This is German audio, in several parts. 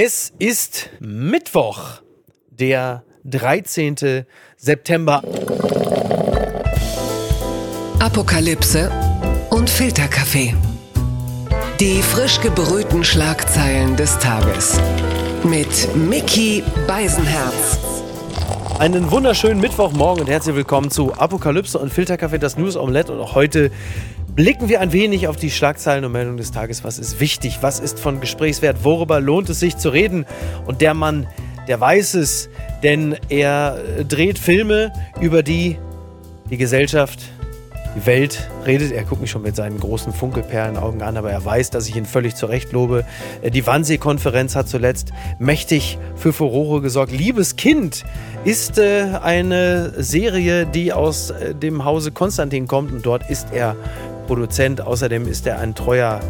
Es ist Mittwoch, der 13. September. Apokalypse und Filterkaffee. Die frisch gebrühten Schlagzeilen des Tages. Mit Mickey Beisenherz. Einen wunderschönen Mittwochmorgen und herzlich willkommen zu Apokalypse und Filterkaffee, das News Omelette. Und auch heute blicken wir ein wenig auf die Schlagzeilen und Meldungen des Tages. Was ist wichtig? Was ist von Gesprächswert? Worüber lohnt es sich zu reden? Und der Mann, der weiß es, denn er dreht Filme, über die die Gesellschaft, die Welt redet. Er guckt mich schon mit seinen großen Funkelperlenaugen an, aber er weiß, dass ich ihn völlig zurecht lobe. Die Wannsee-Konferenz hat zuletzt mächtig für Furore gesorgt. Liebes Kind ist äh, eine Serie, die aus äh, dem Hause Konstantin kommt und dort ist er Produzent. Außerdem ist er ein treuer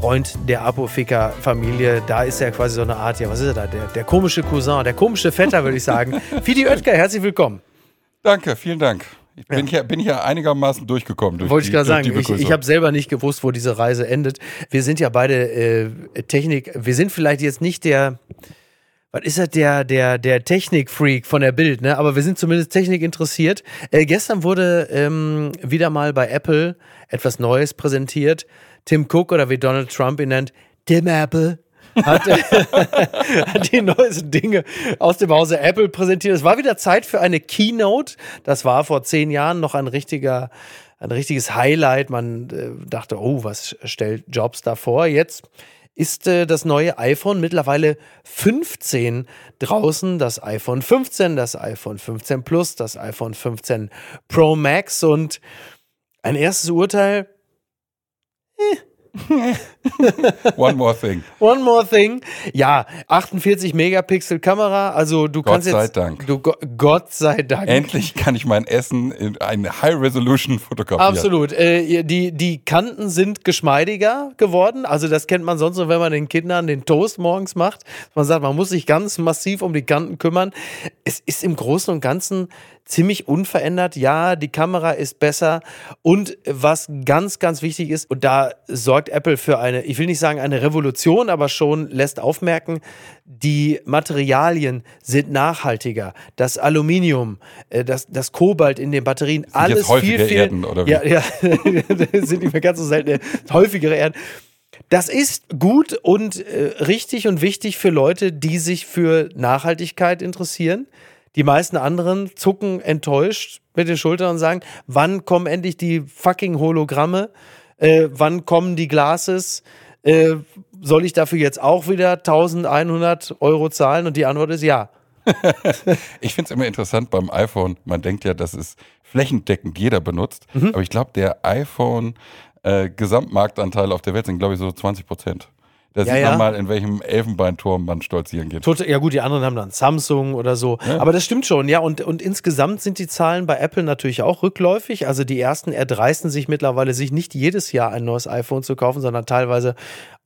Freund der Apoficker-Familie. Da ist er quasi so eine Art, ja, was ist er da? Der, der komische Cousin, der komische Vetter, würde ich sagen. Fidi Oetker, herzlich willkommen. Danke, vielen Dank. Ich bin, ja. hier, bin hier einigermaßen durchgekommen. Durch Wollte die, ich gerade sagen, ich, ich habe selber nicht gewusst, wo diese Reise endet. Wir sind ja beide äh, Technik, wir sind vielleicht jetzt nicht der, was ist das, der, der, der Technik-Freak von der Bild, ne? Aber wir sind zumindest Technik interessiert. Äh, gestern wurde ähm, wieder mal bei Apple etwas Neues präsentiert. Tim Cook oder wie Donald Trump ihn nennt, Tim Apple. hat, hat die neuesten Dinge aus dem Hause Apple präsentiert. Es war wieder Zeit für eine Keynote. Das war vor zehn Jahren noch ein richtiger, ein richtiges Highlight. Man äh, dachte, oh, was stellt Jobs da vor? Jetzt ist äh, das neue iPhone mittlerweile 15 draußen. Das iPhone 15, das iPhone 15 Plus, das iPhone 15 Pro Max und ein erstes Urteil. Eh. One more thing. One more thing. Ja, 48 Megapixel Kamera. Also du Gott kannst jetzt. Gott sei Dank. Du, Gott sei Dank. Endlich kann ich mein Essen in eine High Resolution fotografieren. Absolut. Äh, die, die Kanten sind geschmeidiger geworden. Also das kennt man sonst nur, wenn man den Kindern den Toast morgens macht. Man sagt, man muss sich ganz massiv um die Kanten kümmern. Es ist im Großen und Ganzen ziemlich unverändert. Ja, die Kamera ist besser. Und was ganz, ganz wichtig ist, und da sorgt Apple für eine, ich will nicht sagen eine Revolution, aber schon lässt aufmerken, die Materialien sind nachhaltiger. Das Aluminium, äh, das, das Kobalt in den Batterien, sind alles jetzt viel, viel. Erden, oder wie? Ja, ja, sind nicht mehr ganz so selten, häufigere Erden. Das ist gut und äh, richtig und wichtig für Leute, die sich für Nachhaltigkeit interessieren. Die meisten anderen zucken enttäuscht mit den Schultern und sagen, wann kommen endlich die fucking Hologramme? Äh, wann kommen die Glases? Äh, soll ich dafür jetzt auch wieder 1100 Euro zahlen? Und die Antwort ist ja. ich finde es immer interessant beim iPhone. Man denkt ja, dass es flächendeckend jeder benutzt. Mhm. Aber ich glaube, der iPhone äh, Gesamtmarktanteil auf der Welt sind, glaube ich, so 20 Prozent. Da Ja, sieht ja. man mal, in welchem Elfenbeinturm man stolzieren geht. Tot, ja gut, die anderen haben dann Samsung oder so. Ja. Aber das stimmt schon, ja. Und, und insgesamt sind die Zahlen bei Apple natürlich auch rückläufig. Also die ersten erdreisten sich mittlerweile, sich nicht jedes Jahr ein neues iPhone zu kaufen, sondern teilweise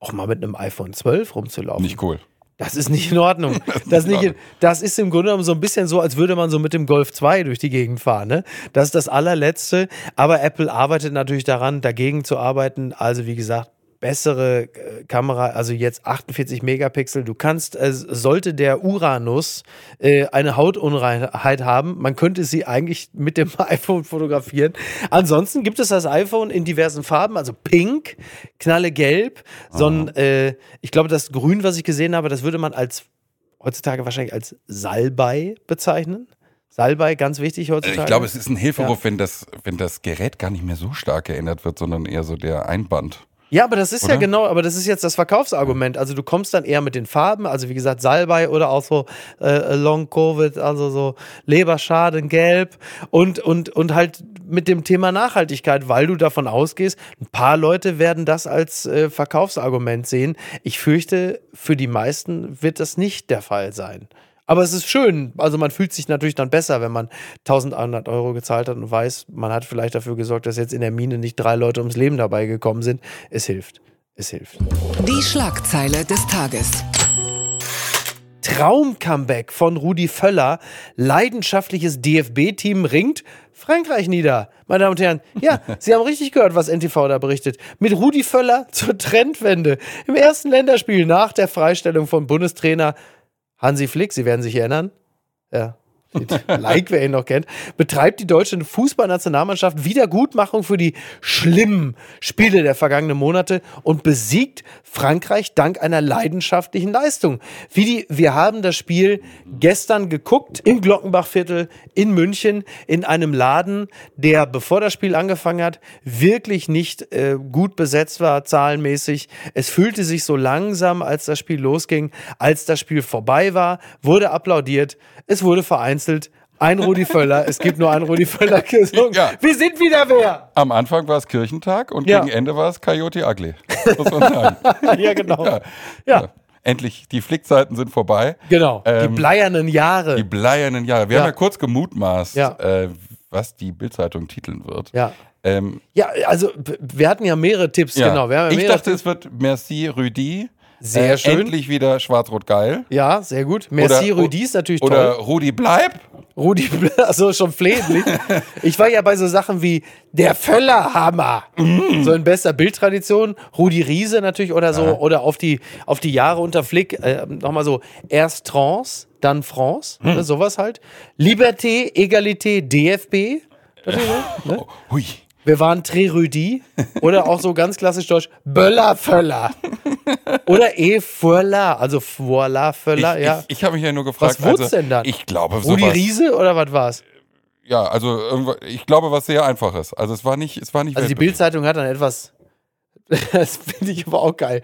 auch mal mit einem iPhone 12 rumzulaufen. Nicht cool. Das ist nicht in Ordnung. Das, nicht, das ist im Grunde genommen so ein bisschen so, als würde man so mit dem Golf 2 durch die Gegend fahren. Ne? Das ist das allerletzte. Aber Apple arbeitet natürlich daran, dagegen zu arbeiten. Also wie gesagt, bessere äh, Kamera, also jetzt 48 Megapixel. Du kannst, äh, sollte der Uranus äh, eine Hautunreinheit haben, man könnte sie eigentlich mit dem iPhone fotografieren. Ansonsten gibt es das iPhone in diversen Farben, also pink, knallegelb, so ein, äh, ich glaube, das Grün, was ich gesehen habe, das würde man als heutzutage wahrscheinlich als Salbei bezeichnen. Salbei, ganz wichtig heutzutage. Ich glaube, es ist ein Hilferuf, wenn, das, wenn das Gerät gar nicht mehr so stark geändert wird, sondern eher so der Einband. Ja, aber das ist ja Oder? genau, aber das ist jetzt das Verkaufsargument. Also du kommst dann eher mit den Farben, also wie gesagt Salbei oder auch so äh, Long Covid, also so Leberschaden, Gelb und und und halt mit dem Thema Nachhaltigkeit, weil du davon ausgehst, ein paar Leute werden das als äh, Verkaufsargument sehen. Ich fürchte, für die meisten wird das nicht der Fall sein. Aber es ist schön. Also man fühlt sich natürlich dann besser, wenn man 1100 Euro gezahlt hat und weiß, man hat vielleicht dafür gesorgt, dass jetzt in der Mine nicht drei Leute ums Leben dabei gekommen sind. Es hilft. Es hilft. Die Schlagzeile des Tages. Traum-Comeback von Rudi Völler. Leidenschaftliches DFB-Team ringt Frankreich nieder. Meine Damen und Herren, ja, Sie haben richtig gehört, was NTV da berichtet. Mit Rudi Völler zur Trendwende. Im ersten Länderspiel nach der Freistellung von Bundestrainer Hansi Flick, Sie werden sich erinnern. Ja, like, wer ihn noch kennt, betreibt die deutsche Fußballnationalmannschaft Wiedergutmachung für die schlimmen Spiele der vergangenen Monate und besiegt Frankreich dank einer leidenschaftlichen Leistung. Wie die, wir haben das Spiel gestern geguckt im Glockenbachviertel in München in einem Laden, der, bevor das Spiel angefangen hat, wirklich nicht äh, gut besetzt war, zahlenmäßig. Es fühlte sich so langsam, als das Spiel losging, als das Spiel vorbei war, wurde applaudiert, es wurde vereinzelt ein Rudi Völler, es gibt nur einen Rudi Völler gesungen. Ja. Wir sind wieder wer. Am Anfang war es Kirchentag und Ja. gegen Ende war es Coyote Ugly. Muss man sagen. ja, genau. Ja. Ja. Endlich, die Flickzeiten sind vorbei. Genau. die Ähm, bleiernen Jahre. Die bleiernen Jahre. Wir haben ja kurz gemutmaßt, äh, was die Bildzeitung titeln wird. ja. Ähm, Ja, also wir hatten ja mehrere Tipps, genau. Ja ich mehrere dachte, es wird Merci Rüdi. Sehr äh, schön. Endlich wieder Schwarz-Rot geil. Ja, sehr gut. Merci, Oder- Rudi ist natürlich Oder toll. Rudi bleib. Rudi, also schon flehentlich. ich war ja bei so Sachen wie der Völlerhammer. Mm. So in bester Bildtradition. Rudi Riese natürlich oder so. Oder auf die, auf die Jahre unter Flick. Äh, Nochmal so. Erst Trance, dann France. Hm. Ne, sowas halt. Liberté, Egalité, DFB. Natürlich, ne? Oh, hui. Wir waren Trerüdi oder auch so ganz klassisch deutsch Böllervöller. Oder E Furla, also Voila Völler, Ich, ja. ich, ich habe mich ja nur gefragt. Was wurd's also, denn dann? Ich glaube, Rudi sowas. Riese oder was war's? Ja, also ich glaube, was sehr einfaches. Also es war nicht, es war nicht. Also die. Bildzeitung hat dann etwas, das finde ich aber auch geil.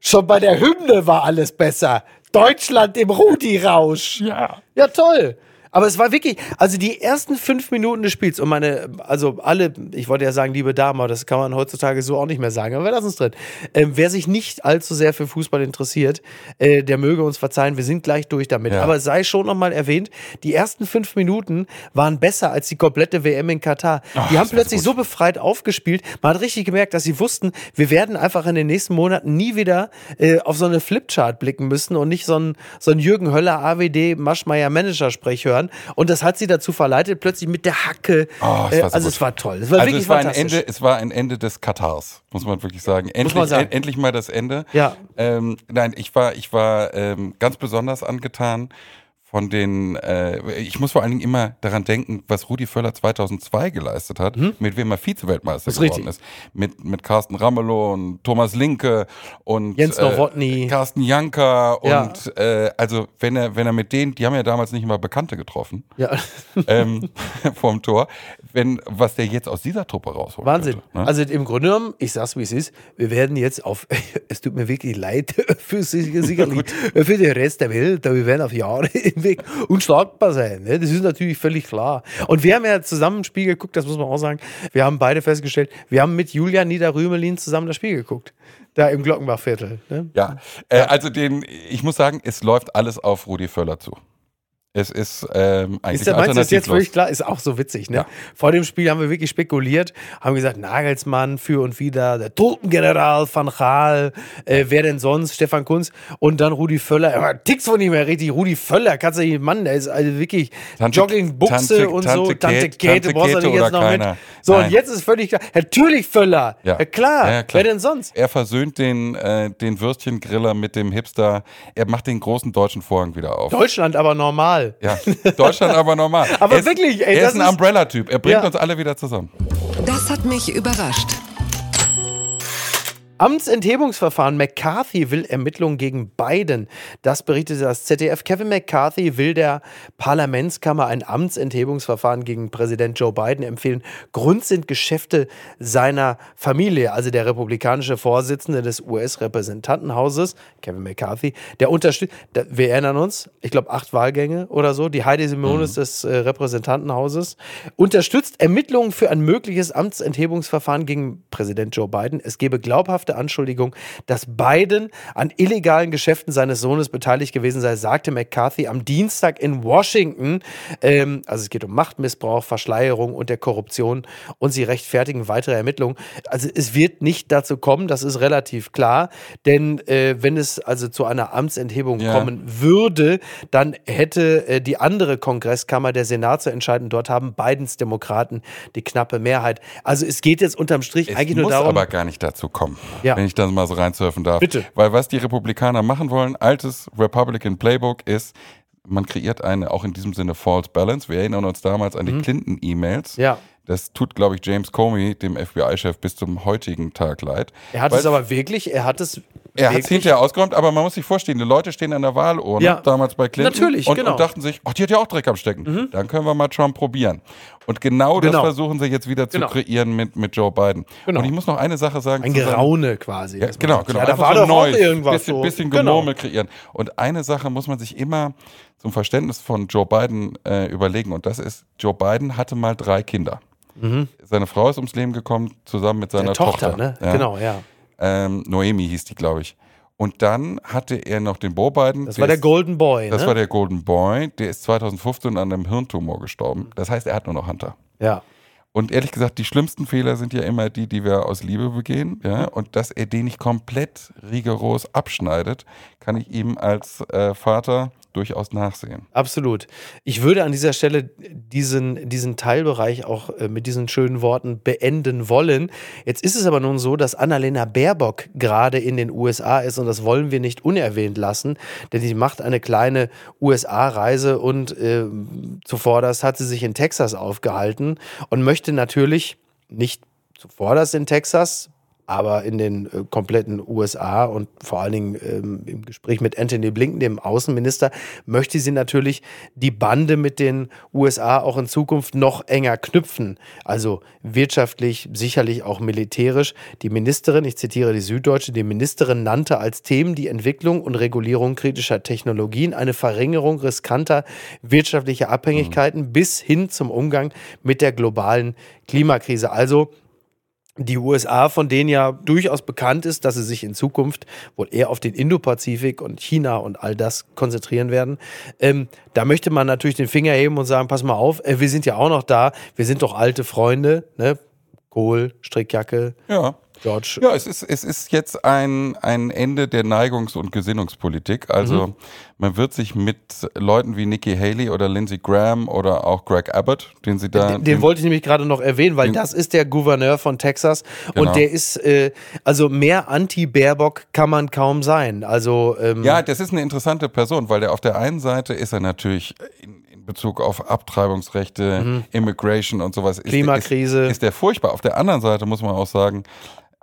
Schon bei der Hymne war alles besser. Deutschland im Rudi-Rausch. Ja. Ja, toll. Aber es war wirklich, also die ersten fünf Minuten des Spiels und meine, also alle, ich wollte ja sagen, liebe Damen, aber das kann man heutzutage so auch nicht mehr sagen, aber wir lassen es drin. Ähm, wer sich nicht allzu sehr für Fußball interessiert, äh, der möge uns verzeihen, wir sind gleich durch damit. Ja. Aber sei schon nochmal erwähnt, die ersten fünf Minuten waren besser als die komplette WM in Katar. die haben plötzlich so befreit aufgespielt, man hat richtig gemerkt, dass sie wussten, wir werden einfach in den nächsten Monaten nie wieder äh, auf so eine Flipchart blicken müssen und nicht so ein, so ein Jürgen Höller AWD Maschmeyer Manager-Sprech hören. Und das hat sie dazu verleitet, plötzlich mit der Hacke. Oh, es äh, war so also gut. es war toll. Es war Also wirklich es war, ein. Ende, es war ein Ende des Katars, muss man wirklich sagen. Endlich, man sagen. en- endlich mal das Ende. Ja. Ähm, nein, ich war, ich war ähm, ganz besonders angetan von den, äh, ich muss vor allen Dingen immer daran denken, was Rudi Völler 2002 geleistet hat, mit wem er Vize-Weltmeister ist geworden richtig. ist. Mit, mit Carsten Ramelow und Thomas Linke und Jens Nowotny. äh, Carsten Janker Ja. und äh, also wenn er, wenn er mit denen, die haben ja damals nicht mal Bekannte getroffen ja. ähm, vorm Tor, wenn was der jetzt aus dieser Truppe rausholt. Wahnsinn. Könnte, ne? Also im Grunde genommen, ich sag's wie es ist, wir werden jetzt auf, es tut mir wirklich leid für sicherlich, für den Rest der Welt, aber wir werden auf Jahre hinweg unschlagbar sein. Ne? Das ist natürlich völlig klar. Und wir haben ja zusammen ein Spiel geguckt, das muss man auch sagen. Wir haben beide festgestellt, wir haben mit Julian Niederrümelin zusammen das Spiel geguckt. Da im Glockenbachviertel. Ne? Ja, äh, also den, ich muss sagen, es läuft alles auf Rudi Völler zu. Es ist ähm, eigentlich Ist der, meinst ist jetzt völlig klar? Ist auch so witzig, ne? Ja. Vor dem Spiel haben wir wirklich spekuliert, haben gesagt, Nagelsmann für und wieder, der Totengeneral Van Gaal, äh, wer denn sonst, Stefan Kunz und dann Rudi Völler. Aber Ticks von ihm her richtig, Rudi Völler, kannst du nicht, Mann, der ist also wirklich Tante- Joggingbuchse Tante- und so, Tante Tante Tante brauchst du nicht jetzt noch mit. keiner. So, und Nein. jetzt ist völlig klar, natürlich Völler, ja, klar, Ja, ja, klar. wer denn sonst? Er versöhnt den, äh, den Würstchengriller mit dem Hipster. Er macht den großen deutschen Vorhang wieder auf. Deutschland aber normal. Ja, Deutschland aber normal. Aber er ist, wirklich, ey, er das ist ein Umbrella-Typ. Er bringt Ja. uns alle wieder zusammen. Das hat mich überrascht. Amtsenthebungsverfahren. McCarthy will Ermittlungen gegen Biden. Das berichtete das ZDF. Kevin McCarthy will der Parlamentskammer ein Amtsenthebungsverfahren gegen Präsident Joe Biden empfehlen. Grund sind Geschäfte seiner Familie, also der republikanische Vorsitzende des US-Repräsentantenhauses, Kevin McCarthy, der unterstützt, wir erinnern uns, ich glaube acht Wahlgänge oder so, die Heidi Simonis des äh, Repräsentantenhauses, unterstützt Ermittlungen für ein mögliches Amtsenthebungsverfahren gegen Präsident Joe Biden. Es gebe glaubhafte ernsthafte Anschuldigung, dass Biden an illegalen Geschäften seines Sohnes beteiligt gewesen sei, sagte McCarthy am Dienstag in Washington. Ähm, also es geht um Machtmissbrauch, Verschleierung und der Korruption und sie rechtfertigen weitere Ermittlungen. Also es wird nicht dazu kommen, das ist relativ klar, denn äh, wenn es also zu einer Amtsenthebung Ja. kommen würde, dann hätte äh, die andere Kongresskammer, der Senat, zu entscheiden. Dort haben Bidens Demokraten die knappe Mehrheit. Also es geht jetzt unterm Strich Es eigentlich muss nur darum. aber gar nicht dazu kommen, Ja. wenn ich das mal so reinsurfen darf. Bitte. Weil was die Republikaner machen wollen, altes Republican Playbook ist, man kreiert eine, auch in diesem Sinne, False Balance. Wir erinnern uns damals an die Clinton-E-Mails. Mhm. Ja. Das tut, glaube ich, James Comey, dem FBI-Chef, bis zum heutigen Tag leid. er hat es aber wirklich, er hat es Er hat es hinterher ausgeräumt, aber man muss sich vorstellen, die Leute stehen an der Wahlurne, Ja. damals bei Clinton, Natürlich, und, genau. Mhm. und dachten sich, ach, die hat ja auch Dreck am Stecken. Dann können wir mal Trump probieren. Und genau, Genau. das versuchen sie jetzt wieder zu Genau. kreieren mit, mit Joe Biden. Genau. Und ich muss noch eine Sache sagen. ein zu Geraune quasi. ja, genau, genau. Ja, da war so doch auch Neues, irgendwas bisschen, so. bisschen Genau. Gemurmel kreieren. Und eine Sache muss man sich immer zum Verständnis von Joe Biden äh, überlegen. Und das ist, Joe Biden hatte mal drei Kinder. Seine Frau ist ums Leben gekommen, zusammen mit seiner Mhm. Der Tochter, Tochter. ne? Ja. Genau, ja. Ähm, Noemi hieß die, glaube ich. Und dann hatte er noch den Bo Biden. Das war der ist- Golden Boy, Das ne? war der Golden Boy. Der ist 2015 an einem Hirntumor gestorben. Das heißt, er hat nur noch Hunter. ja. Und ehrlich gesagt, die schlimmsten Fehler sind ja immer die, die wir aus Liebe begehen. Ja? Und dass er den nicht komplett rigoros abschneidet, kann ich ihm als äh, Vater durchaus nachsehen. Absolut. Ich würde an dieser Stelle diesen, diesen Teilbereich auch äh, mit diesen schönen Worten beenden wollen. Jetzt ist es aber nun so, dass Annalena Baerbock gerade in den USA ist und das wollen wir nicht unerwähnt lassen, denn sie macht eine kleine USA-Reise und äh, zuvorderst hat sie sich in Texas aufgehalten und möchte natürlich nicht zuvorderst in Texas, aber in den äh, kompletten USA und vor allen Dingen ähm, im Gespräch mit Anthony Blinken, dem Außenminister, möchte sie natürlich die Bande mit den USA auch in Zukunft noch enger knüpfen. Also wirtschaftlich, sicherlich auch militärisch. Die Ministerin, ich zitiere die Süddeutsche, die Ministerin nannte als Themen die Entwicklung und Regulierung kritischer Technologien, eine Verringerung riskanter wirtschaftlicher Abhängigkeiten bis hin zum Umgang mit der globalen Klimakrise. Also die USA, von denen ja durchaus bekannt ist, dass sie sich in Zukunft wohl eher auf den Indopazifik und China und all das konzentrieren werden. Ähm, da möchte man natürlich den Finger heben und sagen, pass mal auf, äh, wir sind ja auch noch da, wir sind doch alte Freunde, ne? Kohl, Strickjacke, Ja. George. Ja, es ist, es ist jetzt ein, ein Ende der Neigungs- und Gesinnungspolitik. Also Mhm. man wird sich mit Leuten wie Nikki Haley oder Lindsey Graham oder auch Greg Abbott, den sie da... Den, den wollte ich nämlich gerade noch erwähnen, weil das ist der Gouverneur von Texas Genau. und der ist, äh, also mehr Anti-Baerbock kann man kaum sein. Also, ähm, Ja, das ist eine interessante Person, weil der auf der einen Seite ist er natürlich in, Bezug auf Abtreibungsrechte, Immigration und sowas. Ist, Mhm. Klimakrise. Ist, ist der furchtbar. Auf der anderen Seite muss man auch sagen,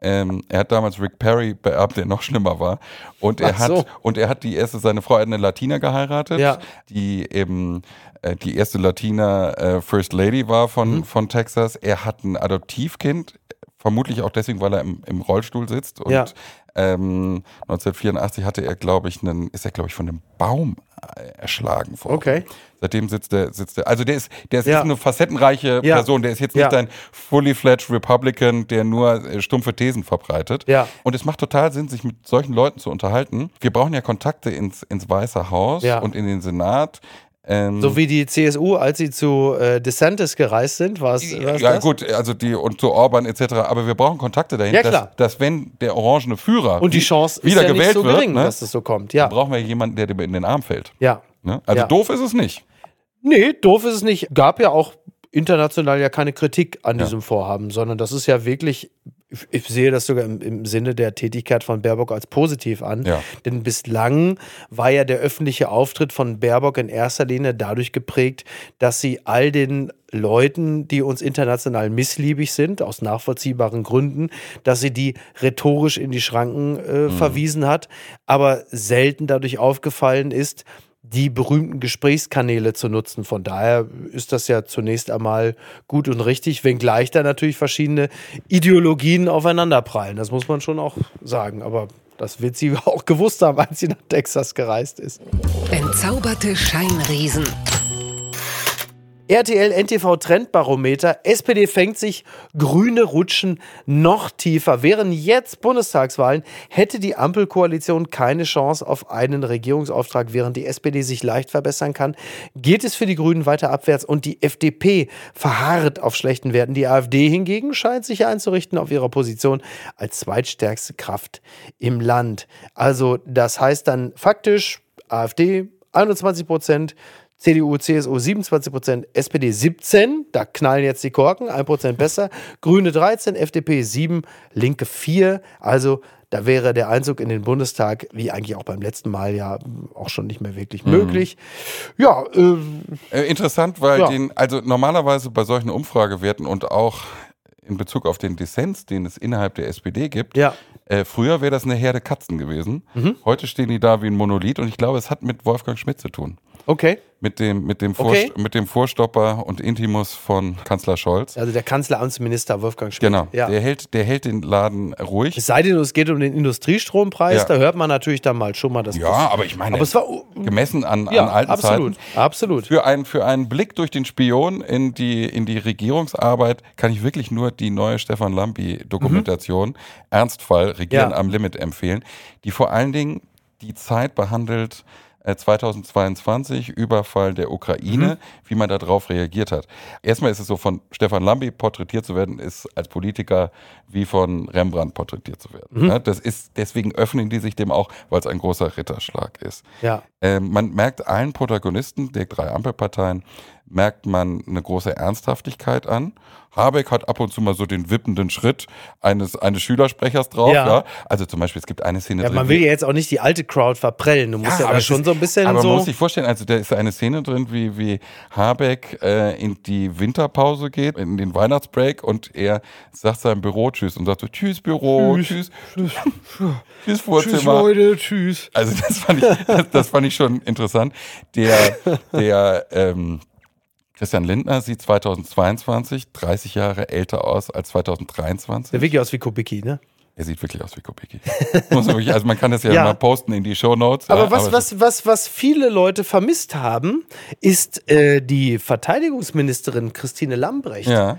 ähm, er hat damals Rick Perry beerbt, der noch schlimmer war. Und er so. hat und er hat die erste, seine Frau hat eine Latina geheiratet, Ja. die eben äh, die erste Latina äh, First Lady war von, Mhm. von Texas. Er hat ein Adoptivkind, vermutlich auch deswegen, weil er im, im Rollstuhl sitzt. Und Ja. Ähm, 1984 hatte er, glaube ich, einen, ist er, glaube ich, von einem Baum äh, erschlagen worden. Okay. Seitdem sitzt er, sitzt er. Also der ist, der ist Ja. eine facettenreiche Ja. Person. Der ist jetzt Ja. nicht ein fully fledged Republican, der nur äh, stumpfe Thesen verbreitet. Ja. Und es macht total Sinn, sich mit solchen Leuten zu unterhalten. Wir brauchen ja Kontakte ins, ins Weiße Haus Ja. und in den Senat. Ähm, So wie die CSU, als sie zu äh, DeSantis gereist sind, war es ja, das? gut, also die und zu Orban etc. Aber wir brauchen Kontakte dahin, Ja, klar. Dass, dass wenn der orangene Führer Und die Chance ist wieder ja gewählt nicht so wird, gering, ne, dass das so kommt. Ja, dann brauchen wir jemanden, der dir in den Arm fällt. ja. Ne? Also Ja. doof ist es nicht. Nee, doof ist es nicht. Gab ja auch international ja keine Kritik an Ja. diesem Vorhaben, sondern das ist ja wirklich, ich- sehe das sogar im, im Sinne der Tätigkeit von Baerbock als positiv an. Ja. Denn bislang war ja der öffentliche Auftritt von Baerbock in erster Linie dadurch geprägt, dass sie all den Leuten, die uns international missliebig sind, aus nachvollziehbaren Gründen, dass sie die rhetorisch in die Schranken äh, verwiesen hat, aber selten dadurch aufgefallen ist, die berühmten Gesprächskanäle zu nutzen. Von daher ist das ja zunächst einmal gut und richtig, wenngleich da natürlich verschiedene Ideologien aufeinanderprallen. Das muss man schon auch sagen. Aber das wird sie auch gewusst haben, als sie nach Texas gereist ist. Entzauberte Scheinriesen. RTL NTV Trendbarometer. SPD fängt sich, Grüne rutschen noch tiefer. Wären jetzt Bundestagswahlen, hätte die Ampelkoalition keine Chance auf einen Regierungsauftrag, während die SPD sich leicht verbessern kann. Geht es für die Grünen weiter abwärts und die FDP verharrt auf schlechten Werten. Die AfD hingegen scheint sich einzurichten auf ihrer Position als zweitstärkste Kraft im Land. Also das heißt dann faktisch AfD 21 Prozent, CDU, CSU 27 Prozent, SPD 17, da knallen jetzt die Korken, 1 Prozent besser, Grüne 13, FDP 7, Linke 4, also da wäre der Einzug in den Bundestag, wie eigentlich auch beim letzten Mal ja auch schon nicht mehr wirklich möglich. Ja, äh, Äh, interessant, weil Ja. den, also normalerweise bei solchen Umfragewerten und auch in Bezug auf den Dissens, den es innerhalb der SPD gibt, Ja. äh, früher wäre das eine Herde Katzen gewesen. Heute stehen die da wie ein Monolith und ich glaube, es hat mit Wolfgang Schmidt zu tun. Okay. Mit dem, mit dem, Okay. Mit dem Vorstopper und Intimus von Kanzler Scholz. Also der Kanzleramtsminister Wolfgang Schmidt. Genau, Ja. der, hält, der hält den Laden ruhig. Es sei denn, es geht um den Industriestrompreis, Ja. da hört man natürlich dann mal schon mal das. Ja, aber ich meine, aber es war gemessen an, ja, an alten absolut, Zeiten. absolut. Für einen, für einen Blick durch den Spion in die, in die Regierungsarbeit kann ich wirklich nur die neue Stefan Lampi-Dokumentation Ernstfall Regieren am Limit empfehlen, die vor allen Dingen die Zeit behandelt, 2022, Überfall der Ukraine, wie man darauf reagiert hat. Erstmal ist es so, von Stefan Lambi porträtiert zu werden, ist als Politiker wie von Rembrandt porträtiert zu werden. Ja, das ist, deswegen öffnen die sich dem auch, weil es ein großer Ritterschlag ist. Ja. Ähm, man merkt allen Protagonisten der drei Ampelparteien, merkt man eine große Ernsthaftigkeit an. Habeck hat ab und zu mal so den wippenden Schritt eines, eines Schülersprechers drauf. Ja. Ja. Also zum Beispiel, es gibt eine Szene Ja, drin. man will ja jetzt auch nicht die alte Crowd verprellen. Du musst ja, aber da es schon ist- so ein bisschen aber so. man muss sich vorstellen, also da ist eine Szene drin, wie, wie Habeck äh, in die Winterpause geht, in den Weihnachtsbreak und er sagt seinem Büro Tschüss und sagt so Tschüss Büro, Tschüss, Tschüss, tschüss Vorzimmer. Tschüss, Leute, tschüss. Also das fand ich, das, das fand ich schon interessant. Der, der ähm, Christian Lindner sieht 2022 30 Jahre älter aus als 2023. Der wirklich aus wie Kubicki, ne? Er sieht wirklich aus wie Kubicki. Also man kann das ja, Ja. mal posten in die Shownotes. Aber ja, was, es was, was, was viele Leute vermisst haben, ist äh, die Verteidigungsministerin Christine Lambrecht. Ja,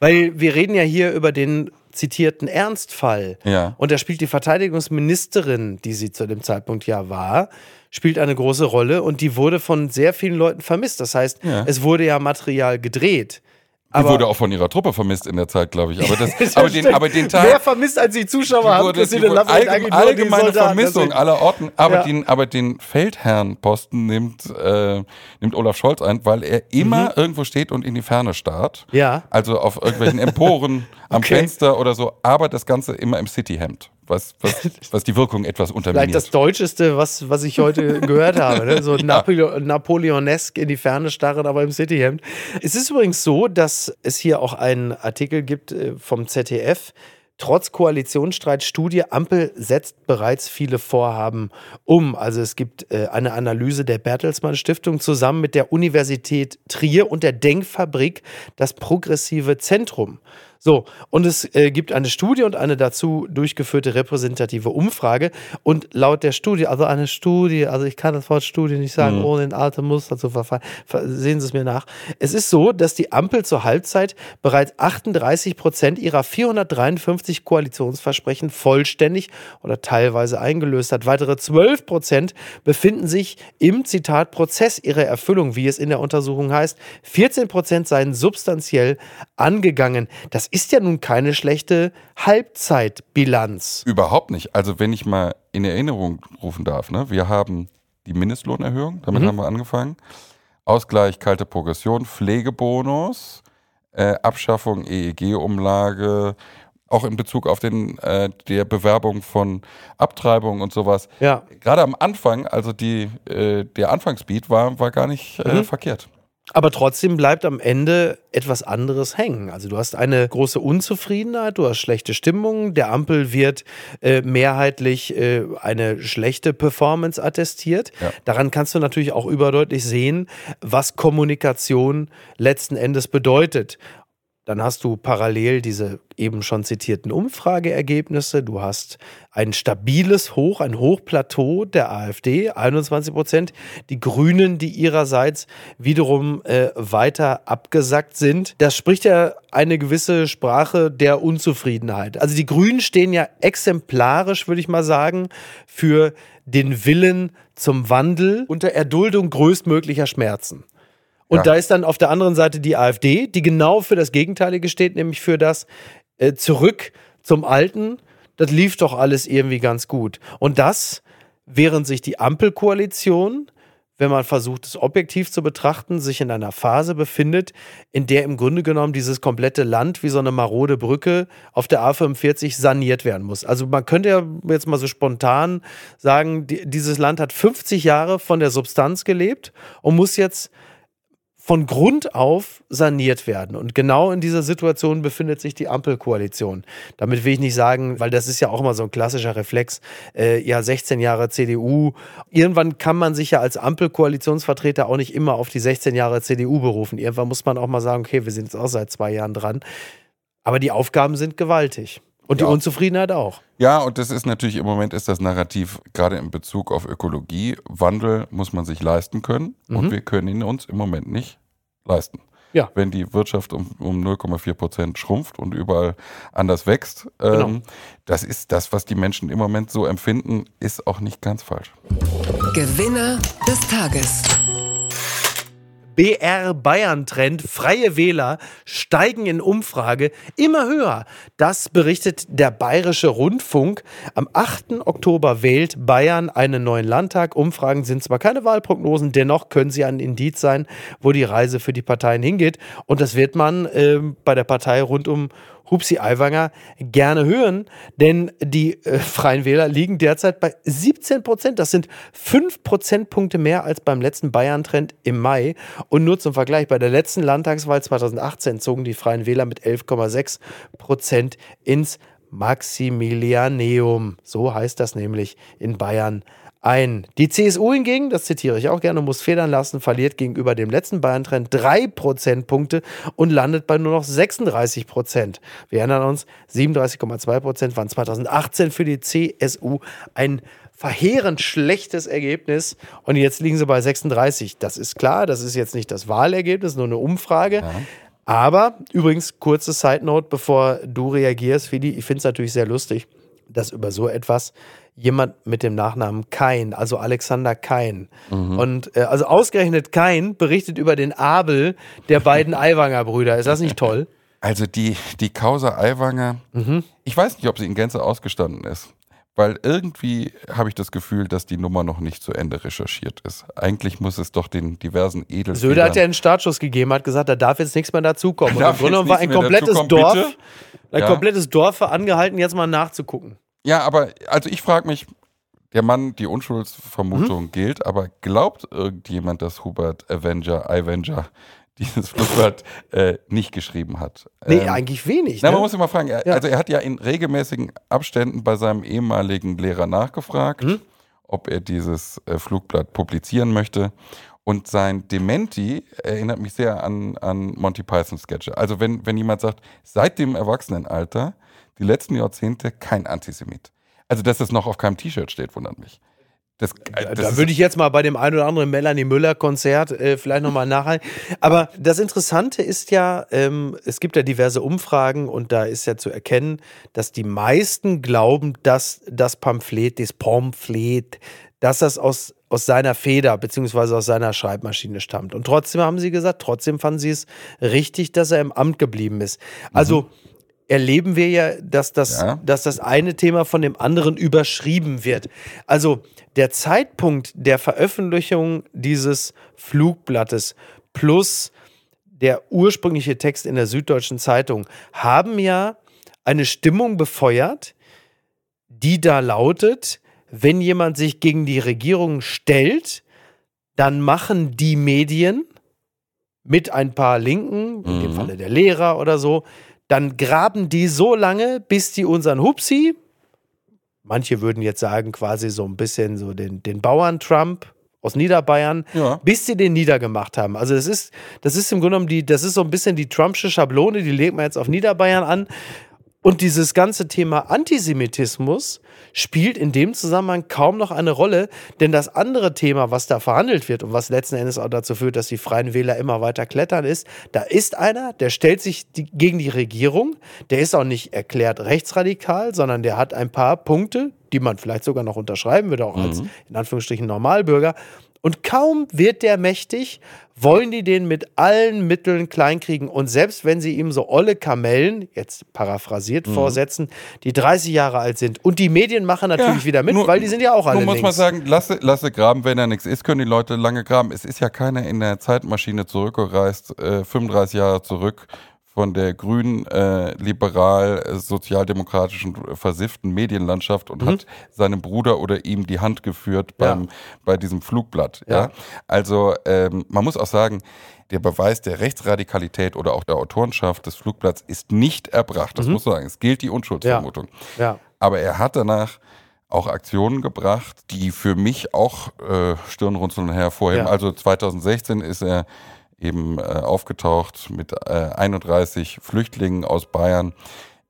Weil wir reden ja hier über den zitierten Ernstfall. Ja. Und da spielt die Verteidigungsministerin, die sie zu dem Zeitpunkt ja war, spielt eine große Rolle und die wurde von sehr vielen Leuten vermisst. Das heißt, Ja. es wurde ja Material gedreht. die Aber wurde auch von ihrer Truppe vermisst in der Zeit, glaube ich. Aber, das, aber, den, aber den Tag. Mehr vermisst als die Zuschauer haben wurde, die Christine wurde allgemein, die allgemeine. Vermissung aller Orten. Aber, Ja. den, aber den Feldherrnposten nimmt, äh, nimmt Olaf Scholz ein, weil er immer irgendwo steht und in die Ferne starrt. Mhm. Ja. Also auf irgendwelchen Emporen, am Okay. Fenster oder so. Aber das Ganze immer im Cityhemd. Was, was, was die Wirkung etwas Vielleicht unterminiert. das Deutscheste, was, was ich heute gehört habe. Ne? So Napole Napoleonesk in die Ferne starren, aber im Cityhemd. Es ist übrigens so, dass es hier auch einen Artikel gibt äh, vom ZDF. Trotz Koalitionsstreit Studie, Ampel setzt bereits viele Vorhaben um. Also es gibt äh, eine Analyse der Bertelsmann Stiftung zusammen mit der Universität Trier und der Denkfabrik Das Progressive Zentrum. So, und es äh, gibt eine Studie und eine dazu durchgeführte repräsentative Umfrage. Und laut der Studie, also eine Studie, also ich kann das Wort Studie nicht sagen, ohne in alte Muster zu verfallen. Ver- Sehen Sie es mir nach. Es ist so, dass die Ampel zur Halbzeit bereits 38 Prozent ihrer 453 Koalitionsversprechen vollständig oder teilweise eingelöst hat. Weitere 12 Prozent befinden sich im Zitat Prozess ihrer Erfüllung, wie es in der Untersuchung heißt. 14 Prozent seien substanziell angegangen. Das ist ja nun keine schlechte Halbzeitbilanz. Überhaupt nicht. Also wenn ich mal in Erinnerung rufen darf, ne? wir haben die Mindestlohnerhöhung, damit Mhm. haben wir angefangen. Ausgleich, kalte Progression, Pflegebonus, äh, Abschaffung EEG-Umlage, auch in Bezug auf den, äh, der Bewerbung von Abtreibung und sowas. Ja. Gerade am Anfang, also die, äh, der Anfangsbeat war, war gar nicht äh, Mhm. verkehrt. Aber trotzdem bleibt am Ende etwas anderes hängen. Also du hast eine große Unzufriedenheit, du hast schlechte Stimmung, der Ampel wird äh, mehrheitlich äh, eine schlechte Performance attestiert. Ja. Daran kannst du natürlich auch überdeutlich sehen, was Kommunikation letzten Endes bedeutet. Dann hast du parallel diese eben schon zitierten Umfrageergebnisse. Du hast ein stabiles Hoch, ein Hochplateau der AfD, 21 Prozent. Die Grünen, die ihrerseits wiederum äh, weiter abgesackt sind. Das spricht ja eine gewisse Sprache der Unzufriedenheit. Also die Grünen stehen ja exemplarisch, würde ich mal sagen, für den Willen zum Wandel unter Erduldung größtmöglicher Schmerzen. Und ja. da ist dann auf der anderen Seite die AfD, die genau für das Gegenteilige steht, nämlich für das äh, Zurück zum Alten. Das lief doch alles irgendwie ganz gut. Und das, während sich die Ampelkoalition, wenn man versucht, es objektiv zu betrachten, sich in einer Phase befindet, in der im Grunde genommen dieses komplette Land wie so eine marode Brücke auf der A45 saniert werden muss. Also man könnte ja jetzt mal so spontan sagen, die, dieses Land hat 50 Jahre von der Substanz gelebt und muss jetzt von Grund auf saniert werden. Und genau in dieser Situation befindet sich die Ampelkoalition. Damit will ich nicht sagen, weil das ist ja auch immer so ein klassischer Reflex, äh, ja, 16 Jahre CDU. Irgendwann kann man sich ja als Ampelkoalitionsvertreter auch nicht immer auf die 16 Jahre CDU berufen. Irgendwann muss man auch mal sagen, okay, wir sind jetzt auch seit zwei Jahren dran. Aber die Aufgaben sind gewaltig. Und die Unzufriedenheit auch. Ja, und das ist natürlich im Moment ist das Narrativ gerade in Bezug auf Ökologie. Wandel muss man sich leisten können mhm. und wir können ihn uns im Moment nicht leisten. Ja. Wenn die Wirtschaft um, um 0,4 Prozent schrumpft und überall anders wächst, genau. ähm, das ist das, was die Menschen im Moment so empfinden, ist auch nicht ganz falsch. Gewinner des Tages. BR Bayern Trend, freie Wähler steigen in Umfrage immer höher. Das berichtet der Bayerische Rundfunk. Am 8. Oktober wählt Bayern einen neuen Landtag. Umfragen sind zwar keine Wahlprognosen, dennoch können sie ein Indiz sein, wo die Reise für die Parteien hingeht. Und das wird man äh, bei der Partei rund um Hupsi Aiwanger gerne hören, denn die äh, Freien Wähler liegen derzeit bei 17 Prozent. Das sind 5 Prozentpunkte mehr als beim letzten Bayern-Trend im Mai. Und nur zum Vergleich, bei der letzten Landtagswahl 2018 zogen die Freien Wähler mit 11,6 Prozent ins Maximilianeum. So heißt das nämlich in Bayern ein. Die CSU hingegen, das zitiere ich auch gerne, muss federn lassen, verliert gegenüber dem letzten Bayern-Trend drei Prozentpunkte und landet bei nur noch 36 Prozent. Wir erinnern uns, 37,2 Prozent waren 2018 für die CSU ein verheerend schlechtes Ergebnis und jetzt liegen sie bei 36. Das ist klar, das ist jetzt nicht das Wahlergebnis, nur eine Umfrage. Ja. Aber übrigens, kurze Side Note, bevor du reagierst, Fidi, ich finde es natürlich sehr lustig, dass über so etwas jemand mit dem Nachnamen Kain, also Alexander Kain. Mhm. Und äh, also ausgerechnet Kain berichtet über den Abel der beiden Aiwanger Brüder. Ist das nicht toll? Also die, die Causa Aiwanger, mhm. ich weiß nicht, ob sie in Gänze ausgestanden ist. Weil irgendwie habe ich das Gefühl, dass die Nummer noch nicht zu Ende recherchiert ist. Eigentlich muss es doch den diversen Edelfedern... Söder hat ja einen Startschuss gegeben, hat gesagt, da darf jetzt nichts mehr dazukommen. Und im Grunde war ein komplettes Dorf, ein ja. komplettes Dorf angehalten, jetzt mal nachzugucken. Ja, aber also ich frage mich, der Mann, die Unschuldsvermutung mhm. gilt, aber glaubt irgendjemand, dass Hubert Avenger, Avenger dieses Flugblatt äh, nicht geschrieben hat? Nee, ähm, eigentlich wenig. Na, ne? man muss immer fragen, er, ja. also er hat ja in regelmäßigen Abständen bei seinem ehemaligen Lehrer nachgefragt, mhm. ob er dieses äh, Flugblatt publizieren möchte. Und sein Dementi erinnert mich sehr an, an Monty Python Sketche. Also wenn, wenn jemand sagt, seit dem Erwachsenenalter die letzten Jahrzehnte kein Antisemit. Also, dass das noch auf keinem T-Shirt steht, wundert mich. Das, das da würde ich jetzt mal bei dem ein oder anderen Melanie Müller-Konzert äh, vielleicht nochmal nachhalten. Aber das Interessante ist ja, ähm, es gibt ja diverse Umfragen und da ist ja zu erkennen, dass die meisten glauben, dass das Pamphlet, das Pamphlet, dass das aus, aus seiner Feder beziehungsweise aus seiner Schreibmaschine stammt. Und trotzdem haben sie gesagt, trotzdem fanden sie es richtig, dass er im Amt geblieben ist. Also mhm erleben wir ja, dass das, ja. dass das eine Thema von dem anderen überschrieben wird. Also der Zeitpunkt der Veröffentlichung dieses Flugblattes plus der ursprüngliche Text in der Süddeutschen Zeitung haben ja eine Stimmung befeuert, die da lautet, wenn jemand sich gegen die Regierung stellt, dann machen die Medien mit ein paar Linken, in dem mhm. Falle der Lehrer oder so, dann graben die so lange, bis die unseren Hupsi, manche würden jetzt sagen, quasi so ein bisschen so den, den Bauern-Trump aus Niederbayern, Ja. bis sie den niedergemacht haben. Also das ist, das ist im Grunde genommen die, das ist so ein bisschen die Trumpsche Schablone, die legt man jetzt auf Niederbayern an. Und dieses ganze Thema Antisemitismus spielt in dem Zusammenhang kaum noch eine Rolle, denn das andere Thema, was da verhandelt wird und was letzten Endes auch dazu führt, dass die Freien Wähler immer weiter klettern, ist, da ist einer, der stellt sich die, gegen die Regierung, der ist auch nicht erklärt rechtsradikal, sondern der hat ein paar Punkte, die man vielleicht sogar noch unterschreiben würde, auch als in Anführungsstrichen Normalbürger. Und kaum wird der mächtig, wollen die den mit allen Mitteln kleinkriegen. Und selbst wenn sie ihm so olle Kamellen, jetzt paraphrasiert, vorsetzen, die 30 Jahre alt sind. Und die Medien machen natürlich Ja, wieder mit, nur- weil die sind ja auch alle Nun muss man links. sagen, lasse, lasse graben, wenn er nichts ist, können die Leute lange graben. Es ist ja keiner in der Zeitmaschine zurückgereist, äh, 35 Jahre zurück von der grünen, äh, liberal, äh, sozialdemokratischen, äh, versifften Medienlandschaft und hat seinem Bruder oder ihm die Hand geführt beim, Mhm. Ja. bei diesem Flugblatt. Ja. Ja. Also ähm, man muss auch sagen, der Beweis der Rechtsradikalität oder auch der Autorenschaft des Flugblatts ist nicht erbracht. Das muss man sagen. Es gilt die Unschuldsvermutung. ja. Aber er hat danach auch Aktionen gebracht, die für mich auch äh, Stirnrunzeln hervorheben. Also 2016 ist er eben äh, aufgetaucht mit äh, 31 Flüchtlingen aus Bayern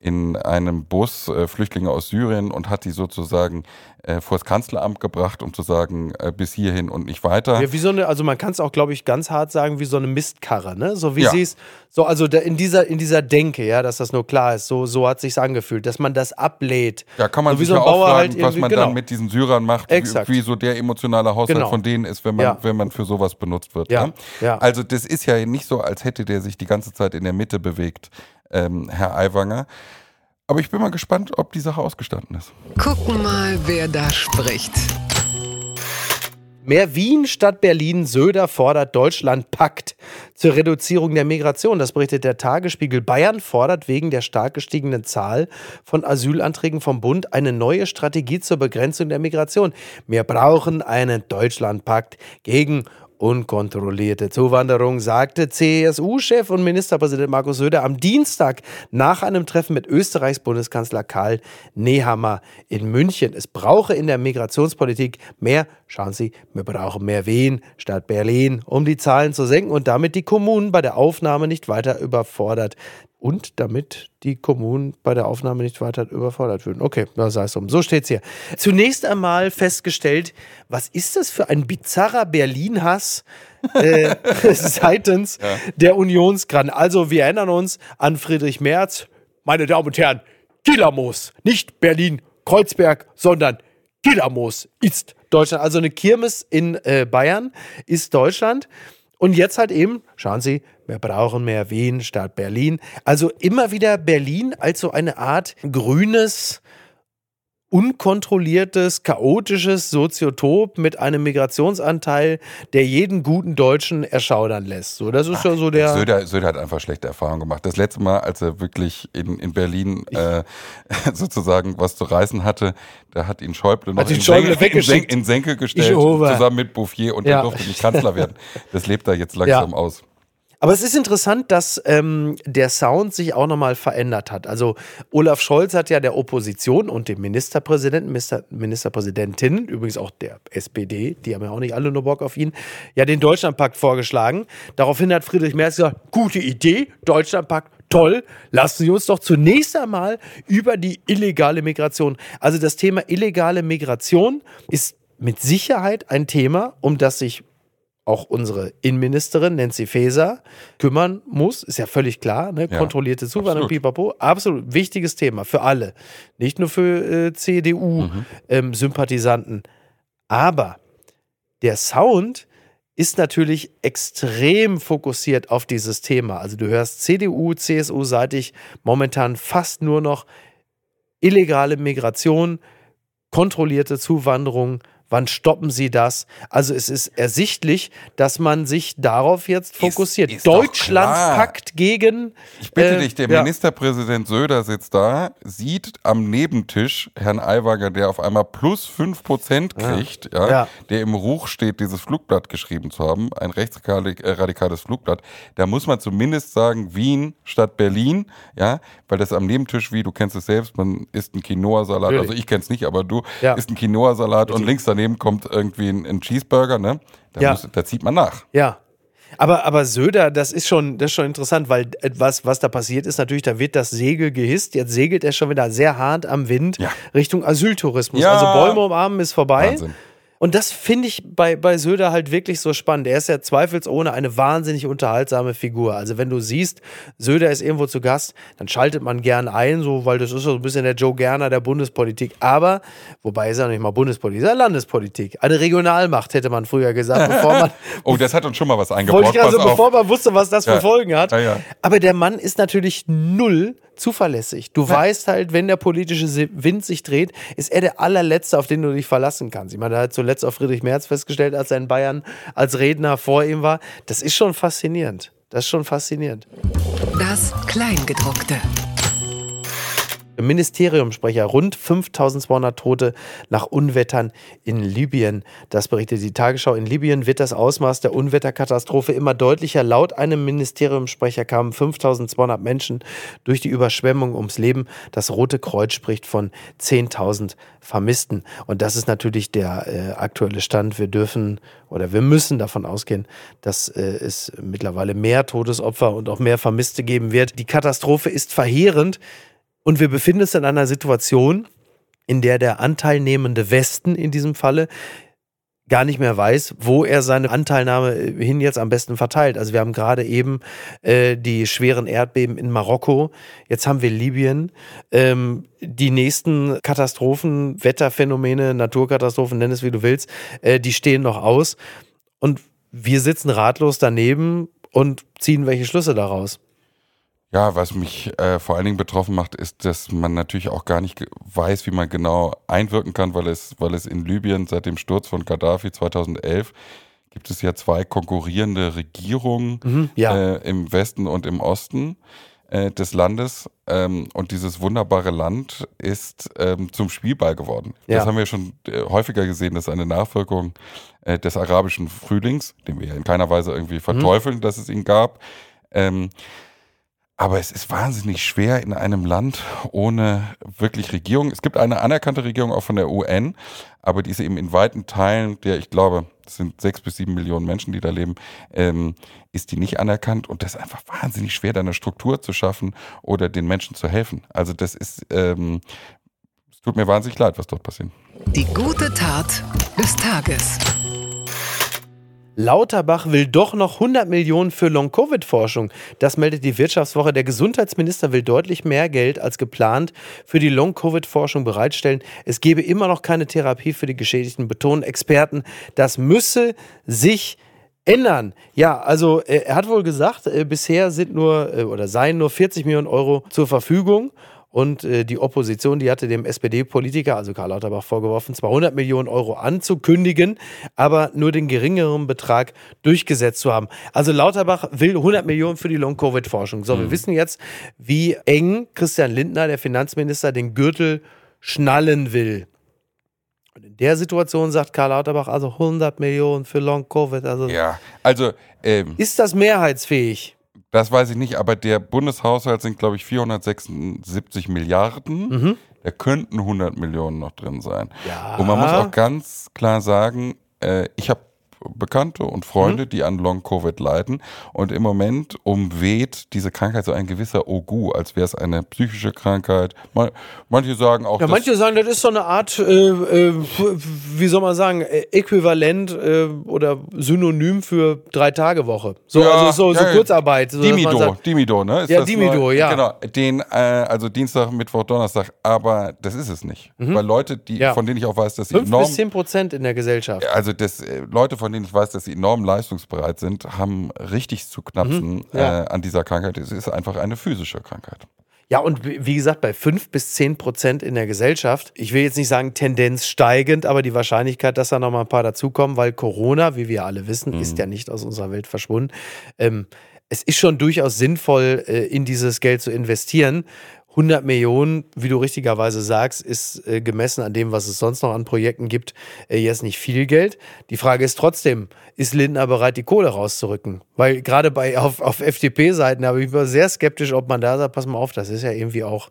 in einem Bus, äh, Flüchtlinge aus Syrien, und hat die sozusagen äh, vor das Kanzleramt gebracht, um zu sagen, äh, bis hierhin und nicht weiter. Ja, wie so eine, also man kann es auch, glaube ich, ganz hart sagen, wie so eine Mistkarre, ne? So wie Ja. sie es, so, also da in dieser, in dieser Denke, ja, dass das nur klar ist, so, so hat sich's angefühlt, dass man das ablädt. Ja, kann man so wie sich so ja auch fragen, halt was man genau. dann mit diesen Syrern macht, wie, Exakt. wie so der emotionale Haushalt Genau. von denen ist, wenn man, Ja. wenn man für sowas benutzt wird. Ja, ne? ja. Also das ist ja nicht so, als hätte der sich die ganze Zeit in der Mitte bewegt, ähm, Herr Aiwanger. Aber ich bin mal gespannt, ob die Sache ausgestanden ist. Gucken mal, wer da spricht. Mehr Wien statt Berlin. Söder fordert Deutschland Pakt zur Reduzierung der Migration. Das berichtet der Tagesspiegel. Bayern fordert wegen der stark gestiegenen Zahl von Asylanträgen vom Bund eine neue Strategie zur Begrenzung der Migration. Wir brauchen einen Deutschlandpakt gegen unkontrollierte Zuwanderung, sagte CSU-Chef und Ministerpräsident Markus Söder am Dienstag nach einem Treffen mit Österreichs Bundeskanzler Karl Nehammer in München. Es brauche in der Migrationspolitik mehr, schauen Sie, wir brauchen mehr Wien statt Berlin, um die Zahlen zu senken und damit die Kommunen bei der Aufnahme nicht weiter überfordert und damit die Kommunen bei der Aufnahme nicht weiter überfordert würden. Okay, das sei es um. So steht's hier. Zunächst einmal festgestellt, was ist das für ein bizarrer Berlin-Hass äh, seitens der Unionsgran? Also wir erinnern uns an Friedrich Merz. Meine Damen und Herren, Gillermoos, nicht Berlin-Kreuzberg, sondern Gillermoos ist Deutschland. Also eine Kirmes in äh, Bayern ist Deutschland. Und jetzt halt eben, schauen Sie, wir brauchen mehr Wien statt Berlin. Also immer wieder Berlin als so eine Art grünes, unkontrolliertes, chaotisches Soziotop mit einem Migrationsanteil, der jeden guten Deutschen erschaudern lässt. So, das ist ja so der. Söder, Söder hat einfach schlechte Erfahrungen gemacht. Das letzte Mal, als er wirklich in, in Berlin äh, sozusagen was zu reißen hatte, da hat ihn Schäuble noch ihn in, Schäuble Senke, in. Senke, in Senke gestellt, zusammen mit Bouffier und Ja. er durfte nicht Kanzler werden. Das lebt er jetzt langsam aus. Aber es ist interessant, dass ähm, der Sound sich auch nochmal verändert hat. Also Olaf Scholz hat ja der Opposition und dem Ministerpräsidenten, Minister, Ministerpräsidentin, übrigens auch der SPD, die haben ja auch nicht alle nur Bock auf ihn, ja den Deutschlandpakt vorgeschlagen. Daraufhin hat Friedrich Merz gesagt, gute Idee, Deutschlandpakt, toll, lassen Sie uns doch zunächst einmal über die illegale Migration. Also das Thema illegale Migration ist mit Sicherheit ein Thema, um das sich auch unsere Innenministerin Nancy Faeser kümmern muss, ist ja völlig klar, ne? Ja, kontrollierte Zuwanderung, absolut. pipapo, absolut wichtiges Thema für alle, nicht nur für äh, CDU-Sympathisanten. Aber der Sound ist natürlich extrem fokussiert auf dieses Thema. Also du hörst CDU, CSU-seitig momentan fast nur noch illegale Migration, kontrollierte Zuwanderung. Wann stoppen sie das? Also es ist ersichtlich, dass man sich darauf jetzt fokussiert. ist doch Deutschland packt gegen. Ich bitte äh, dich, der ja. Ministerpräsident Söder sitzt da, sieht am Nebentisch Herrn Aiwanger, der auf einmal plus 5% kriegt, ja. Ja. der im Ruch steht, dieses Flugblatt geschrieben zu haben, ein rechtsradikales Flugblatt. Da muss man zumindest sagen, Wien statt Berlin, ja, weil das am Nebentisch, wie du kennst es selbst, man isst einen Quinoa-Salat, also ich kenn's nicht, aber du Ja. isst einen Quinoa-Salat und links daneben kommt irgendwie ein, ein Cheeseburger, ne? Da, Ja. muss, da zieht man nach. Ja. Aber, aber Söder, das ist schon, das ist schon interessant, weil etwas, was da passiert ist, natürlich, da wird das Segel gehisst. Jetzt segelt er schon wieder sehr hart am Wind Ja. Richtung Asyltourismus. Ja. Also Bäume umarmen ist vorbei. Wahnsinn. Und das finde ich bei, bei Söder halt wirklich so spannend. Er ist ja zweifelsohne eine wahnsinnig unterhaltsame Figur. Also wenn du siehst, Söder ist irgendwo zu Gast, dann schaltet man gern ein, so, weil das ist so ein bisschen der Joe Gerner der Bundespolitik. Aber, wobei ist ja nicht mal Bundespolitik, ist ja Landespolitik. Eine Regionalmacht, hätte man früher gesagt, bevor man, Oh, das hat uns schon mal was wollte eingebaut. ich gerade Pass so, auf. bevor man wusste, was das für Ja. Folgen hat. Ja, ja. Aber der Mann ist natürlich null zuverlässig. Du weißt halt, wenn der politische Wind sich dreht, ist er der allerletzte, auf den du dich verlassen kannst. Ich meine, da hat zuletzt auch Friedrich Merz festgestellt, als er in Bayern als Redner vor ihm war. Das ist schon faszinierend. Das ist schon faszinierend. Das Kleingedruckte. Ministeriumsprecher, rund 5200 Tote nach Unwettern in Libyen. Das berichtet die Tagesschau. In Libyen wird das Ausmaß der Unwetterkatastrophe immer deutlicher. Laut einem Ministeriumssprecher kamen 5200 Menschen durch die Überschwemmung ums Leben. Das Rote Kreuz spricht von 10.000 Vermissten. Und das ist natürlich der äh, aktuelle Stand. Wir dürfen oder wir müssen davon ausgehen, dass äh, es mittlerweile mehr Todesopfer und auch mehr Vermisste geben wird. Die Katastrophe ist verheerend. Und wir befinden uns in einer Situation, in der der anteilnehmende Westen in diesem Falle gar nicht mehr weiß, wo er seine Anteilnahme äh, hin jetzt am besten verteilt. Also wir haben gerade eben äh, die schweren Erdbeben in Marokko, jetzt haben wir Libyen, ähm, die nächsten Katastrophen, Wetterphänomene, Naturkatastrophen, nenn es wie du willst, äh, die stehen noch aus und wir sitzen ratlos daneben und ziehen welche Schlüsse daraus. Ja, was mich äh, vor allen Dingen betroffen macht, ist, dass man natürlich auch gar nicht weiß, wie man genau einwirken kann, weil es, weil es in Libyen seit dem Sturz von Gaddafi 2011 gibt es ja zwei konkurrierende Regierungen Mhm, ja. äh, im Westen und im Osten äh, des Landes. Ähm, und dieses wunderbare Land ist ähm, zum Spielball geworden. Ja. Das haben wir schon äh, häufiger gesehen, das ist eine Nachwirkung äh, des arabischen Frühlings, den wir ja in keiner Weise irgendwie verteufeln, dass es ihn gab. Ähm, aber es ist wahnsinnig schwer in einem Land ohne wirklich Regierung. Es gibt eine anerkannte Regierung auch von der UN, aber die ist eben in weiten Teilen, der ich glaube, es sind sechs bis sieben Millionen Menschen, die da leben, ähm, ist die nicht anerkannt und das ist einfach wahnsinnig schwer, da eine Struktur zu schaffen oder den Menschen zu helfen. Also das ist, ähm, es tut mir wahnsinnig leid, was dort passiert. Die gute Tat des Tages. Lauterbach will doch noch 100 Millionen für Long-Covid-Forschung. Das meldet die Wirtschaftswoche. Der Gesundheitsminister will deutlich mehr Geld als geplant für die Long-Covid-Forschung bereitstellen. Es gebe immer noch keine Therapie für die Geschädigten, betonen Experten. Das müsse sich ändern. Ja, also äh, er hat wohl gesagt, äh, bisher sind nur äh, oder seien nur 40 Millionen Euro zur Verfügung. Und äh, die Opposition, die hatte dem SPD-Politiker, also Karl Lauterbach, vorgeworfen, 200 Millionen Euro anzukündigen, aber nur den geringeren Betrag durchgesetzt zu haben. Also Lauterbach will 100 Millionen für die Long-Covid-Forschung. So, wir wissen jetzt, wie eng Christian Lindner, der Finanzminister, den Gürtel schnallen will. Und in der Situation sagt Karl Lauterbach also 100 Millionen für Long-Covid. Also Ja, also ähm, ist das mehrheitsfähig? Das weiß ich nicht, aber der Bundeshaushalt sind, glaube ich, 476 Milliarden. Mhm. Da könnten 100 Millionen noch drin sein. Ja. Und man muss auch ganz klar sagen, äh, ich habe Bekannte und Mhm. Freunde, die an Long-Covid leiden. Und im Moment umweht diese Krankheit so ein gewisser Ogu, als wäre es eine psychische Krankheit. Man, manche sagen auch, Ja, manche sagen, das ist so eine Art, äh, äh, wie soll man sagen, äh, äquivalent äh, oder Synonym für Drei-Tage-Woche. So, Ja, also so, so ja, Kurzarbeit. So, Dimido, sagt, Dimido, ne? Ist Ja, Dimido, neu? ja. Genau, den, äh, also Dienstag, Mittwoch, Donnerstag, aber das ist es nicht. Weil Leute, die, Mhm. Ja. von denen ich auch weiß, dass sie Fünf enorm, bis zehn Prozent in der Gesellschaft. also das, äh, Leute, von denen ich weiß, dass sie enorm leistungsbereit sind, haben richtig zu knapsen Mhm. Ja. äh, an dieser Krankheit. Es ist einfach eine physische Krankheit. Ja, und wie gesagt, bei fünf bis zehn Prozent in der Gesellschaft, ich will jetzt nicht sagen Tendenz steigend, aber die Wahrscheinlichkeit, dass da noch mal ein paar dazukommen, weil Corona, wie wir alle wissen, ist ja nicht aus unserer Welt verschwunden. Ähm, es ist schon durchaus sinnvoll, äh, in dieses Geld zu investieren. 100 Millionen, wie du richtigerweise sagst, ist äh, gemessen an dem, was es sonst noch an Projekten gibt, äh, jetzt nicht viel Geld. Die Frage ist trotzdem, ist Lindner bereit, die Kohle rauszurücken? Weil gerade bei auf, auf FDP-Seiten habe ich war sehr skeptisch, ob man da sagt, pass mal auf, das ist ja irgendwie auch.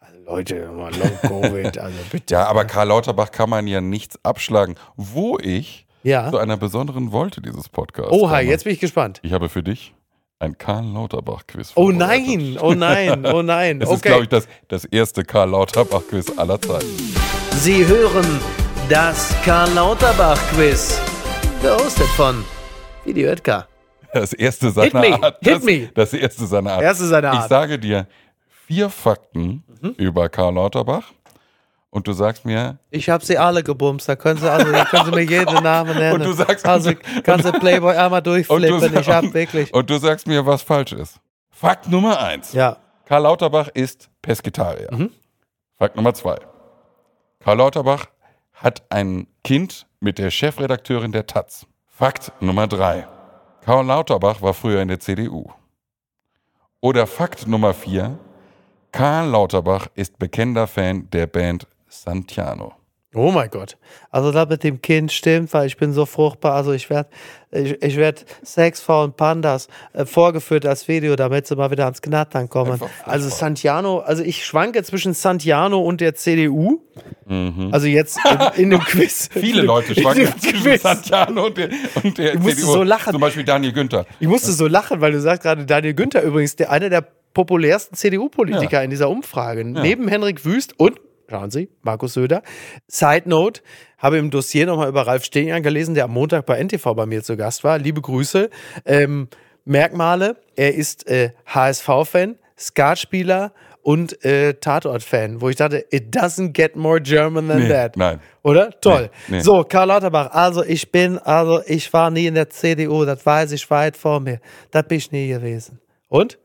Also Leute, mal Long Covid, also bitte. Ja, aber Karl Lauterbach kann man ja nichts abschlagen. Wo ich Ja. zu einer besonderen Wolte dieses Podcasts Oha, komme. jetzt bin ich gespannt. Ich habe für dich ein Karl Lauterbach-Quiz Oh nein, oh nein, oh nein. Ist, Okay. glaube ich, das, das erste Karl Lauterbach-Quiz aller Zeiten. Sie hören das Karl Lauterbach Quiz. Gehostet von Video Edgar. Das erste seiner Hit me, Art. hit das, me. das erste seiner Art. Erste seiner Ich Art. Mhm. sage dir vier Fakten über Karl Lauterbach und du sagst mir, Ich habe sie alle gebumst. Da können Sie, also, da können Sie mir jeden Namen nennen. Und du sagst- also kannst du Playboy einmal und du, durchflippen. Ich habe und, wirklich. und du sagst mir, was falsch ist. Fakt Nummer eins. Ja. Karl Lauterbach ist Pesketarier. Mhm. Fakt Nummer zwei. Karl Lauterbach hat ein Kind mit der Chefredakteurin der Taz. Fakt Nummer drei. Karl Lauterbach war früher in der CDU. Oder Fakt Nummer vier. Karl Lauterbach ist bekennender Fan der Band Santiano. Oh mein Gott. Also das mit dem Kind stimmt, weil ich bin so fruchtbar. Also ich werde ich, ich werd Sex von Pandas äh, vorgeführt als Video, damit sie mal wieder ans Knattern kommen. Also Santiano, also ich schwanke zwischen Santiano und der CDU. Also jetzt in, in dem Quiz. Mhm. Viele Leute schwanken zwischen Quiz. Santiano und der, und der Ich musste CDU. so lachen. Zum Beispiel Daniel Günther. Ich musste so lachen, weil du sagst gerade Daniel Günther übrigens, der einer der populärsten CDU-Politiker Ja. in dieser Umfrage. Neben Henrik Wüst und, schauen Sie, Markus Söder. Side Note, habe im Dossier nochmal über Ralf Stehjan gelesen, der am Montag bei NTV bei mir zu Gast war. Liebe Grüße. Ähm, Merkmale, er ist äh, HSV-Fan, Skatspieler und äh, Tatort-Fan, wo ich dachte, it doesn't get more German than Nee, that. nein. Oder? Toll. Nee, nee. So, Karl Lauterbach, also ich bin, also ich war nie in der CDU, das weiß ich weit vor mir. Das bin ich nie gewesen. Und?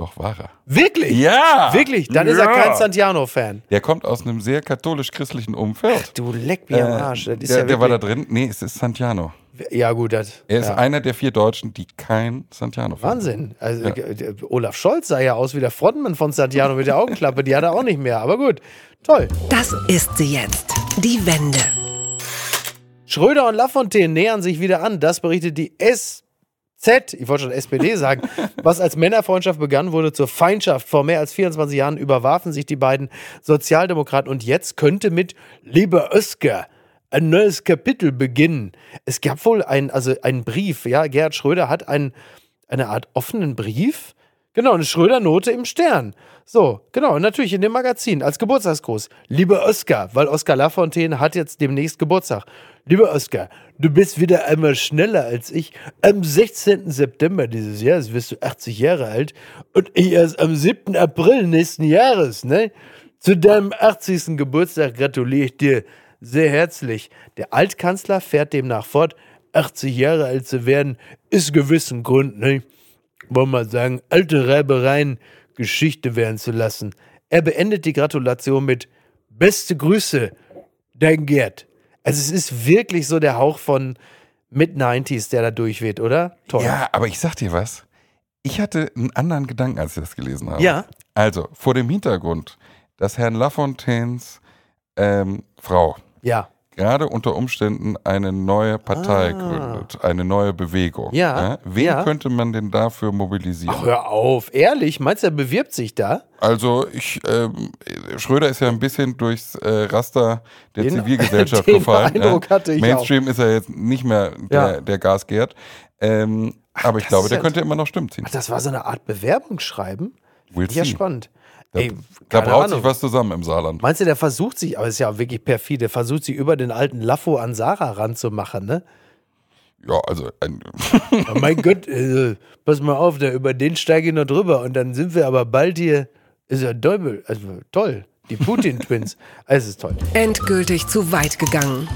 Doch, war er. Wirklich? Ja! Wirklich? Dann ist er Ja. kein Santiano-Fan. Der kommt aus einem sehr katholisch-christlichen Umfeld. Du leck mir am Arsch. Das ist der, ja der war da drin. Nee, es ist Santiano. Ja, gut, das. Er ist ja. einer der vier Deutschen, die kein Santiano fan Wahnsinn. Also, äh, der Olaf Scholz sah ja aus wie der Frontmann von Santiano mit der Augenklappe. Die hat er auch nicht mehr. Aber gut. Toll. Das ist sie jetzt. Die Wende. Schröder und Lafontaine nähern sich wieder an. Das berichtet die SZ, ich wollte schon SPD sagen, was als Männerfreundschaft begann, wurde zur Feindschaft. Vor mehr als 24 Jahren überwarfen sich die beiden Sozialdemokraten und jetzt könnte mit Lieber Oskar ein neues Kapitel beginnen. Es gab wohl ein, also einen Brief, ja, Gerhard Schröder hat einen, eine Art offenen Brief. Genau, eine Schröder-Note im Stern. So, genau, und natürlich in dem Magazin als Geburtstagsgruß. Lieber Oskar, weil Oskar Lafontaine hat jetzt demnächst Geburtstag. Lieber Oskar, du bist wieder einmal schneller als ich. Am 16. September dieses Jahres wirst du 80 Jahre alt und ich erst am 7. April nächsten Jahres, ne? Zu deinem 80. Geburtstag gratuliere ich dir sehr herzlich. Der Altkanzler fährt demnach fort, 80 Jahre alt zu werden, ist gewissen Grund, ne? wollen wir sagen, alte Reibereien Geschichte werden zu lassen. Er beendet die Gratulation mit Beste Grüße, dein Gerd. Also es ist wirklich so der Hauch von Mid-90s, der da durchweht, oder? Toll. Ja, aber ich sag dir was. Ich hatte einen anderen Gedanken, als ich das gelesen habe. Ja. Also, vor dem Hintergrund, dass Herrn Lafontaines ähm, Frau Ja. Gerade unter Umständen eine neue Partei Ah. gründet, eine neue Bewegung. Ja, Wen ja. könnte man denn dafür mobilisieren? Ach, hör auf. Ehrlich? Meinst du, er bewirbt sich da? Also ich, ähm, Schröder ist ja ein bisschen durchs äh, Raster der Den- Zivilgesellschaft den gefallen. Eindruck hatte ich Mainstream ist er jetzt nicht mehr der, Ja. der Gasgerd. Ähm, aber ich glaube, der ja- könnte immer noch Stimmen ziehen. Ach, das war so eine Art Bewerbungsschreiben? We'll Ja, spannend. Da, Ey, da braut Ahnung. sich was zusammen im Saarland. Meinst du, der versucht sich, aber ist ja wirklich perfide, der versucht sich über den alten Laffo an Sarah ranzumachen, ne? Ja, also ein, Oh mein Gott, äh, pass mal auf, da, über den steige ich noch drüber und dann sind wir aber bald hier. Ist ja Däubel, also toll. Die Putin-Twins. Es ist toll. Endgültig zu weit gegangen.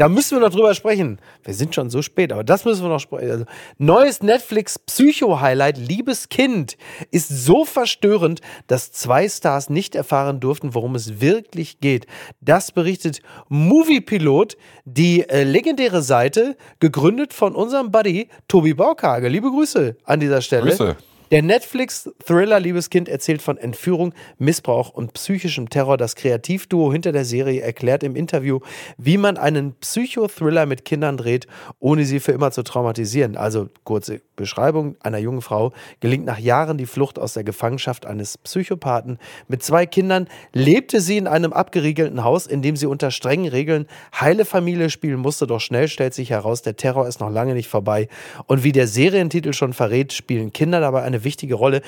Da müssen wir noch drüber sprechen. Wir sind schon so spät, aber das müssen wir noch sprechen. Also, neues Netflix Psycho-Highlight, Liebes Kind, ist so verstörend, dass zwei Stars nicht erfahren durften, worum es wirklich geht. Das berichtet Moviepilot, die äh, legendäre Seite, gegründet von unserem Buddy Tobi Baukage. Liebe Grüße an dieser Stelle. Grüße. Der Netflix-Thriller Liebes Kind erzählt von Entführung, Missbrauch und psychischem Terror. Das Kreativduo hinter der Serie erklärt im Interview, wie man einen Psychothriller mit Kindern dreht, ohne sie für immer zu traumatisieren. Also kurze Beschreibung einer jungen Frau gelingt nach Jahren die Flucht aus der Gefangenschaft eines Psychopathen. Mit zwei Kindern lebte sie in einem abgeriegelten Haus, in dem sie unter strengen Regeln heile Familie spielen musste. Doch schnell stellt sich heraus, der Terror ist noch lange nicht vorbei. Und wie der Serientitel schon verrät, spielen Kinder dabei eine wichtige Rolle.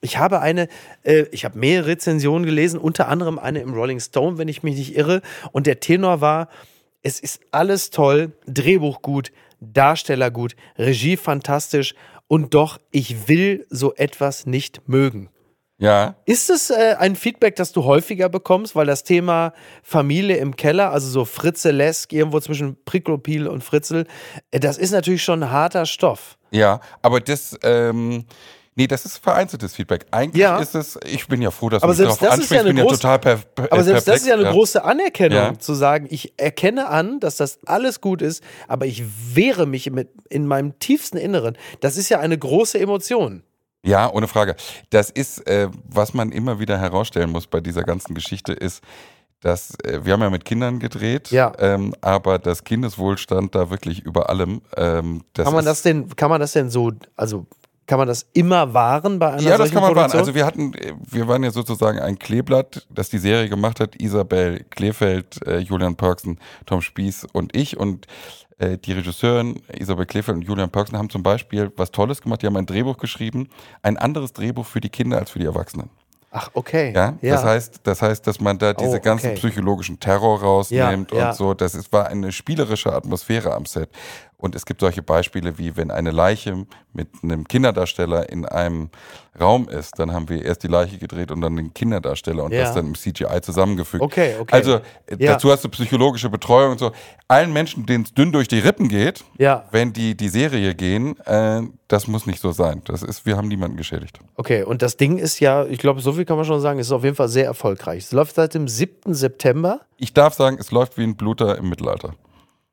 Ich habe eine, äh, ich habe mehrere Rezensionen gelesen, unter anderem eine im Rolling Stone, wenn ich mich nicht irre. Und der Tenor war, es ist alles toll, Drehbuch gut, Darsteller gut, Regie fantastisch und doch, ich will so etwas nicht mögen. Ja. Ist es äh, ein Feedback, das du häufiger bekommst, weil das Thema Familie im Keller, also so Fritzelesk, irgendwo zwischen Priklopil und Fritzel, äh, das ist natürlich schon ein harter Stoff. Ja, aber das, ähm, nee, das ist vereinzeltes Feedback. Eigentlich Ja. ist es, ich bin ja froh, dass Aber du mich darauf das ist ja ansprichst, ich bin eine ja total per, per, Aber selbst das perplex, ist ja eine ja. große Anerkennung, zu sagen, ich erkenne an, dass das alles gut ist, aber ich wehre mich mit, in meinem tiefsten Inneren. Das ist ja eine große Emotion. Ja, ohne Frage. Das ist, äh, was man immer wieder herausstellen muss bei dieser ganzen Geschichte, ist, dass äh, wir haben ja mit Kindern gedreht, Ja. ähm, aber das Kindeswohlstand da wirklich über allem. Ähm, das Kann man ist, das denn, kann man das denn so, also kann man das immer wahren bei einer Ja, das kann man wahren. Produktion? Also wir hatten, wir waren ja sozusagen ein Kleeblatt, das die Serie gemacht hat. Isabel Kleefeld, äh, Julian Perksen, Tom Spieß und ich und äh, die Regisseurin Isabel Kleefeld und Julian Perksen haben zum Beispiel was Tolles gemacht. Die haben ein Drehbuch geschrieben, ein anderes Drehbuch für die Kinder als für die Erwachsenen. Ach, okay. Ja, das heißt, das heißt, dass man da diese Oh, ganzen okay. psychologischen Terror rausnimmt Ja, ja. und so. Das ist, war eine spielerische Atmosphäre am Set. Und es gibt solche Beispiele wie, wenn eine Leiche mit einem Kinderdarsteller in einem Raum ist, dann haben wir erst die Leiche gedreht und dann den Kinderdarsteller und Ja. das dann im CGI zusammengefügt. Okay, okay. Also äh, Ja. dazu hast du psychologische Betreuung und so. Allen Menschen, denen es dünn durch die Rippen geht, Ja. wenn die die Serie gehen, äh, das muss nicht so sein. Das ist, wir haben niemanden geschädigt. Okay, und das Ding ist ja, ich glaube, so viel kann man schon sagen, es ist auf jeden Fall sehr erfolgreich. Es läuft seit dem 7. September. Ich darf sagen, es läuft wie ein Bluter im Mittelalter.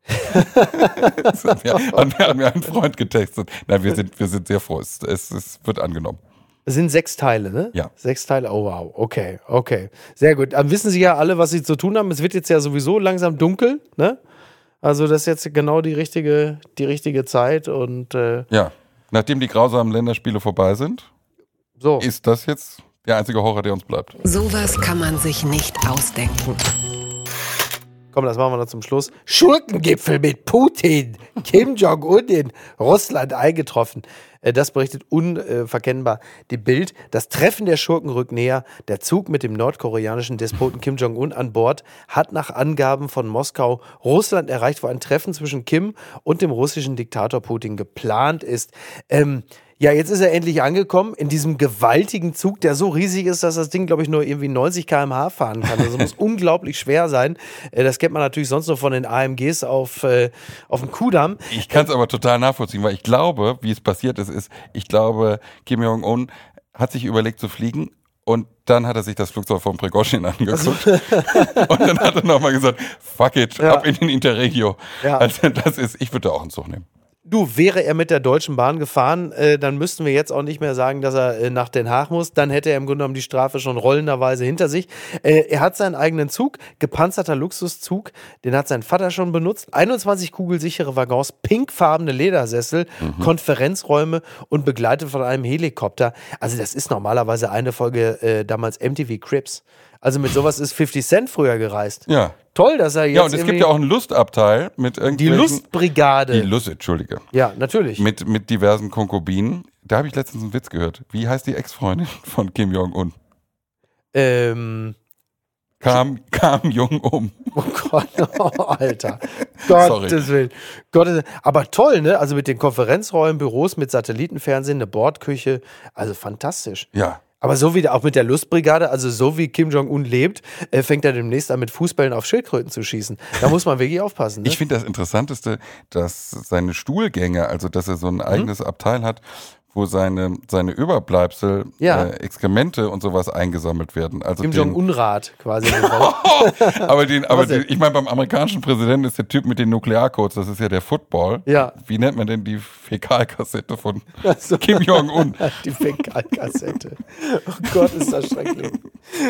Hat, mir, hat, mir, hat mir ein Freund getextet. Nein, wir sind, wir sind sehr froh. Es, es, es wird angenommen. Es sind sechs Teile, ne? Ja. Sechs Teile, oh wow, okay, okay. Sehr gut. Dann wissen Sie ja alle, was Sie zu tun haben. Es wird jetzt ja sowieso langsam dunkel, ne? Also das ist jetzt genau die richtige, die richtige Zeit und äh, Ja. Nachdem die grausamen Länderspiele vorbei sind, so. ist das jetzt der einzige Horror, der uns bleibt. Sowas kann man sich nicht ausdenken. Komm, das machen wir noch zum Schluss. Schurkengipfel mit Putin. Kim Jong-un in Russland eingetroffen. Äh, Das berichtet unverkennbar die Bild. Das Treffen der Schurken rückt näher. Der Zug mit dem nordkoreanischen Despoten Kim Jong-un an Bord hat nach Angaben von Moskau Russland erreicht, wo ein Treffen zwischen Kim und dem russischen Diktator Putin geplant ist. Ähm, ja, jetzt ist er endlich angekommen in diesem gewaltigen Zug, der so riesig ist, dass das Ding, glaube ich, nur irgendwie 90 km/h fahren kann. Also muss unglaublich schwer sein. Äh, Das kennt man natürlich sonst nur von den AMGs auf, äh, auf dem Kudamm. Ich kann es aber total nachvollziehen, weil ich glaube, wie es passiert ist, ist, ich glaube, Kim Jong-un hat sich überlegt zu fliegen und dann hat er sich das Flugzeug von Prigozhin angeguckt. und dann hat er nochmal gesagt, fuck it, Ja. ab in den Interregio. Ja. Also das ist, ich würde da auch einen Zug nehmen. Du, wäre er mit der Deutschen Bahn gefahren, äh, dann müssten wir jetzt auch nicht mehr sagen, dass er äh, nach Den Haag muss. Dann hätte er im Grunde genommen die Strafe schon rollenderweise hinter sich. Äh, er hat seinen eigenen Zug, gepanzerter Luxuszug, den hat sein Vater schon benutzt. 21 kugelsichere Waggons, pinkfarbene Ledersessel, Konferenzräume und begleitet von einem Helikopter. Also das ist normalerweise eine Folge äh, damals MTV Crips. Also mit sowas ist 50 Cent früher gereist. Ja. Toll, dass er jetzt Ja, und es gibt irgendwie- ja auch einen Lustabteil mit die irgendwelchen... Lustbrigade. Die Lust, Entschuldige. ja, natürlich. Mit, mit diversen Konkubinen. Da habe ich letztens einen Witz gehört. Wie heißt die Ex-Freundin von Kim Jong-un? ähm, Kam, kam Jung um. Oh Gott, oh, Alter. Gottes Willen. Gottes Willen. Aber toll, ne? Also mit den Konferenzräumen, Büros mit Satellitenfernsehen, eine Bordküche. Also fantastisch. Ja. Aber so wie auch mit der Lustbrigade, also so wie Kim Jong-un lebt, äh, fängt er demnächst an, mit Fußbällen auf Schildkröten zu schießen. Da muss man wirklich aufpassen. Ne? Ich finde das Interessanteste, dass seine Stuhlgänge, also dass er so ein eigenes Abteil hat, wo seine, seine Überbleibsel, Ja. äh, Exkremente und sowas eingesammelt werden. Also Kim Jong-Unrat quasi. aber den, aber den, ich meine, beim amerikanischen Präsidenten ist der Typ mit den Nuklearcodes, das ist ja der Football. Ja. Wie nennt man denn die Fäkalkassette von so. Kim Jong-un? Die Fäkalkassette. Oh Gott, ist das schrecklich.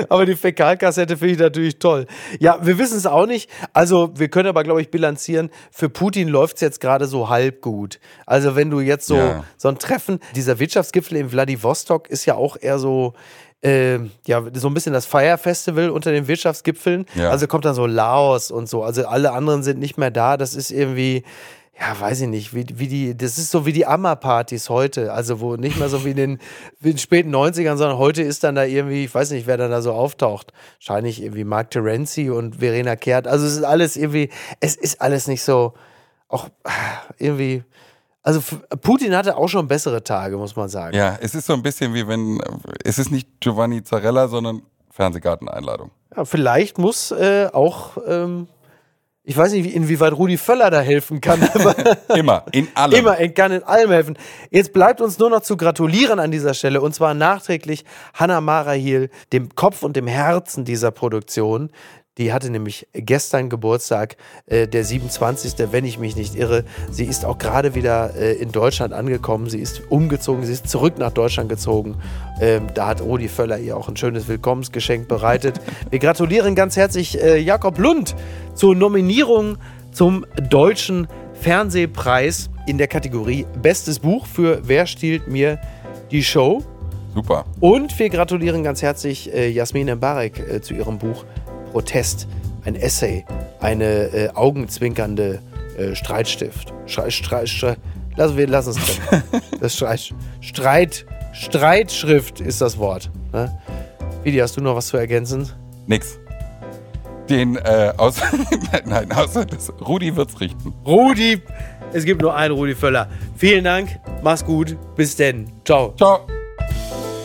Aber die Fäkalkassette finde ich natürlich toll. Ja, wir wissen es auch nicht. Also, wir können aber, glaube ich, bilanzieren, für Putin läuft es jetzt gerade so halb gut. Also, wenn du jetzt so, Ja. so ein Treffen, dieser Wirtschaftsgipfel in Vladivostok ist ja auch eher so. ähm, ja, so ein bisschen das Fire Festival unter den Wirtschaftsgipfeln. Ja. Also kommt dann so Laos und so. Also alle anderen sind nicht mehr da. Das ist irgendwie, ja, weiß ich nicht, wie, wie die, das ist so wie die Amma-Partys heute. Also wo nicht mehr so wie in den, wie in den späten 90ern, sondern heute ist dann da irgendwie, ich weiß nicht, wer dann da so auftaucht. Wahrscheinlich irgendwie Mark Terenzi und Verena Kehrt. Also es ist alles irgendwie, es ist alles nicht so, auch ah, irgendwie, also Putin hatte auch schon bessere Tage, muss man sagen. Ja, es ist so ein bisschen wie wenn, es ist nicht Giovanni Zarella, sondern Fernsehgarteneinladung. Ja, vielleicht muss äh, auch, ähm, ich weiß nicht, wie- inwieweit Rudi Völler da helfen kann, aber Immer, in allem. immer, er kann in allem helfen. Jetzt bleibt uns nur noch zu gratulieren an dieser Stelle und zwar nachträglich Hannah Marahiel, dem Kopf und dem Herzen dieser Produktion. Die hatte nämlich gestern Geburtstag, äh, der 27., wenn ich mich nicht irre. Sie ist auch gerade wieder äh, in Deutschland angekommen. Sie ist umgezogen, sie ist zurück nach Deutschland gezogen. Ähm, da hat Rudi Völler ihr auch ein schönes Willkommensgeschenk bereitet. Wir gratulieren ganz herzlich äh, Jakob Lund zur Nominierung zum Deutschen Fernsehpreis in der Kategorie Bestes Buch für Wer stiehlt mir die Show? Super. Und wir gratulieren ganz herzlich äh, Jasmin Mbarek äh, zu ihrem Buch Protest. Ein Essay, eine äh, augenzwinkernde äh, Streitstift. Streit, Streit, Streit, lassen wir lassen es drin. Das Streit, Streit, Streitschrift ist das Wort. Ne? Vidi, hast du noch was zu ergänzen? Nix. Den, äh, außer, nein, nein, außer das, Rudi wird's richten. Rudi, es gibt nur einen Rudi Völler. Vielen Dank, mach's gut, bis denn. Ciao. Ciao.